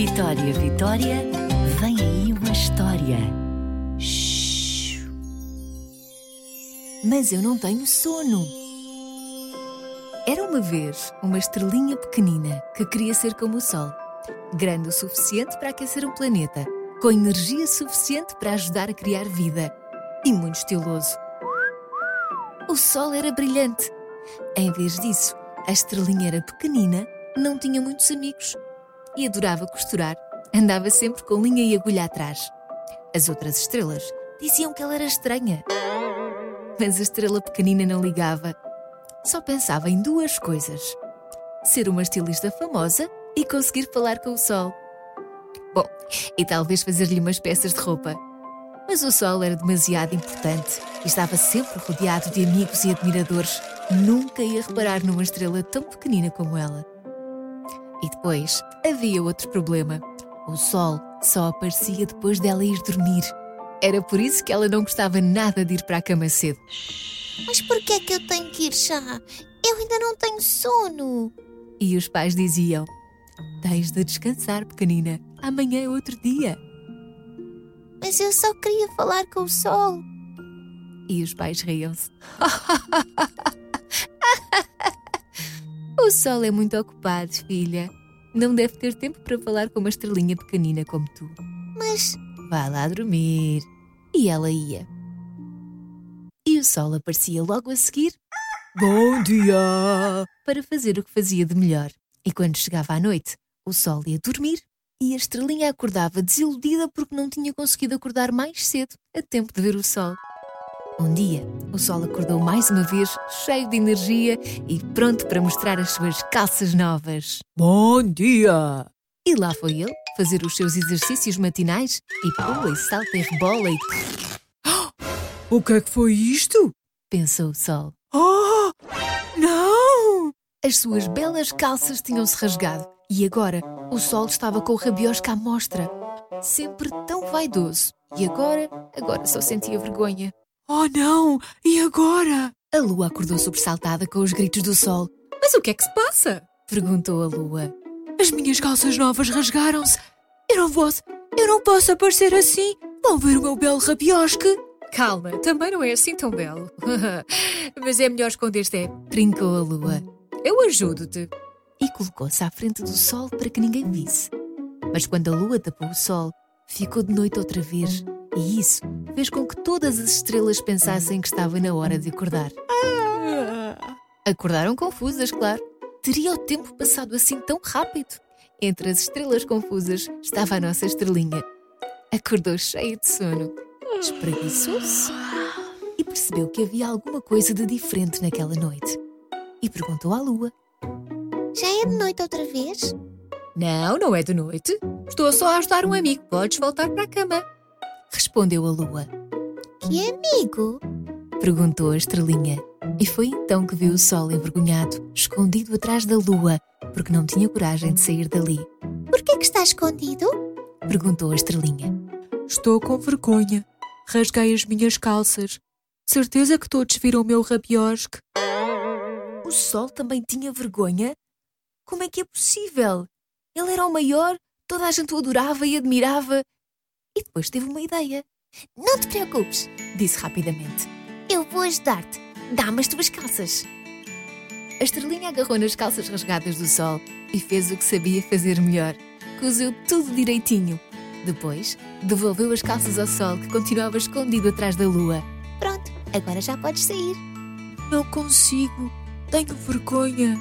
Vitória, Vitória, vem aí uma história. Shhh. Mas eu não tenho sono. Era uma vez uma estrelinha pequenina que queria ser como o Sol, grande o suficiente para aquecer um planeta, com energia suficiente para ajudar a criar vida e muito estiloso. O Sol era brilhante. Em vez disso, a estrelinha era pequenina, não tinha muitos amigos e adorava costurar. Andava sempre com linha e agulha atrás. As outras estrelas diziam que ela era estranha. Mas a estrela pequenina não ligava. Só pensava em duas coisas: ser uma estilista famosa e conseguir falar com o sol. Bom, e talvez fazer-lhe umas peças de roupa. Mas o sol era demasiado importante e estava sempre rodeado de amigos e admiradores. Nunca ia reparar numa estrela tão pequenina como ela. E depois havia outro problema. O sol só aparecia depois dela ir dormir. Era por isso que ela não gostava nada de ir para a cama cedo. Mas por que é que eu tenho que ir já? Eu ainda não tenho sono. E os pais diziam: Tens de descansar, pequenina. Amanhã é outro dia. Mas eu só queria falar com o sol. E os pais riam-se. o sol é muito ocupado, filha. Não deve ter tempo para falar com uma estrelinha pequenina como tu. Mas Vá lá dormir. E ela ia. E o sol aparecia logo a seguir. Bom dia! Para fazer o que fazia de melhor. E quando chegava à noite, o sol ia dormir e a estrelinha acordava desiludida porque não tinha conseguido acordar mais cedo, a tempo de ver o sol. Um dia, o sol acordou mais uma vez, cheio de energia e pronto para mostrar as suas calças novas. Bom dia! E lá foi ele, fazer os seus exercícios matinais e pula e salta e rebola e O que é que foi isto? pensou o sol. Oh! Não! As suas belas calças tinham-se rasgado e agora o sol estava com o rabiosca à mostra. Sempre tão vaidoso. E agora, agora só sentia vergonha. Oh não! E agora? A lua acordou sobressaltada com os gritos do sol. Mas o que é que se passa? Perguntou a lua. As minhas calças novas rasgaram-se. Eu não posso, eu não posso aparecer assim. Vão ver o meu belo rabiosque. Calma, também não é assim tão belo. Mas é melhor esconder-te. é. Brincou a lua. Eu ajudo-te. e colocou-se à frente do sol para que ninguém visse. Mas quando a lua tapou o sol, ficou de noite outra vez, e isso fez com que todas as estrelas pensassem que estava na hora de acordar. Acordaram confusas, claro. Teria o tempo passado assim tão rápido? Entre as estrelas confusas estava a nossa estrelinha. Acordou cheia de sono, espreguiçou-se e percebeu que havia alguma coisa de diferente naquela noite. E perguntou à lua. já é de noite outra vez? Não, não é de noite. Estou só a ajudar um amigo. Podes voltar para a cama. Respondeu a lua. Que amigo? Perguntou a estrelinha. E foi então que viu o sol envergonhado, escondido atrás da lua, porque não tinha coragem de sair dali. Por que é que está escondido? Perguntou a estrelinha. Estou com vergonha. Rasguei as minhas calças. Certeza que todos viram o meu rabiosque. O sol também tinha vergonha? Como é que é possível? Ele era o maior, toda a gente o adorava e admirava. E depois teve uma ideia. Não te preocupes, Disse rapidamente. eu vou ajudar-te. Dá-me as tuas calças. A estrelinha agarrou nas calças rasgadas do sol e fez o que sabia fazer melhor. Cozeu tudo direitinho. Depois, devolveu as calças ao sol que continuava escondido atrás da lua. Pronto, agora já podes sair. Não consigo. Tenho vergonha.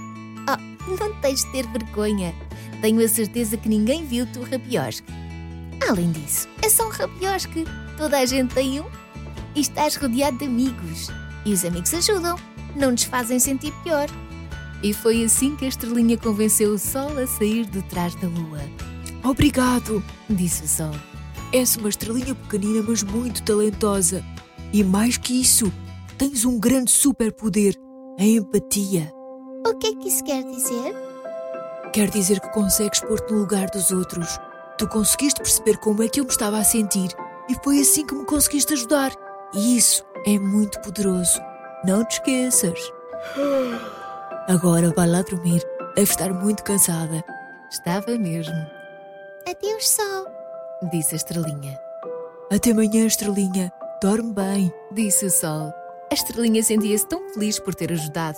Não tens de ter vergonha. Tenho a certeza que ninguém viu o teu rabiosque. Além disso, é só um rabiosque. Toda a gente tem um. E estás rodeado de amigos. E os amigos ajudam. Não nos fazem sentir pior. E foi assim que a estrelinha convenceu o sol a sair de trás da lua. Obrigado. Disse o sol. És uma estrelinha pequenina, mas muito talentosa. E mais que isso, tens um grande superpoder: a empatia. O que é que isso quer dizer? Quer dizer que consegues pôr-te no lugar dos outros. Tu conseguiste perceber como é que eu me estava a sentir e foi assim que me conseguiste ajudar. E isso é muito poderoso. Não te esqueças. Agora vai lá dormir. Deve estar muito cansada. Estava mesmo. Adeus, sol, disse a estrelinha. Até amanhã, estrelinha. Dorme bem. Disse o sol. A estrelinha sentia-se tão feliz por ter ajudado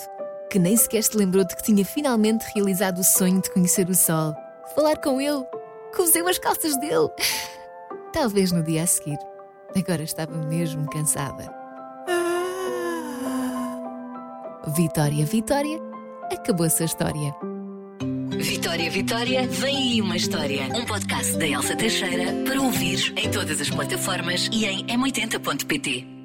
que nem sequer se lembrou de que tinha finalmente realizado o sonho de conhecer o sol, falar com ele. Cozeu as calças dele. Talvez no dia a seguir. Agora estava mesmo cansada. Vitória, Vitória, acabou-se a história. Vitória, Vitória, vem aí uma história. Um podcast da Elsa Teixeira para ouvir em todas as plataformas e em m80.pt.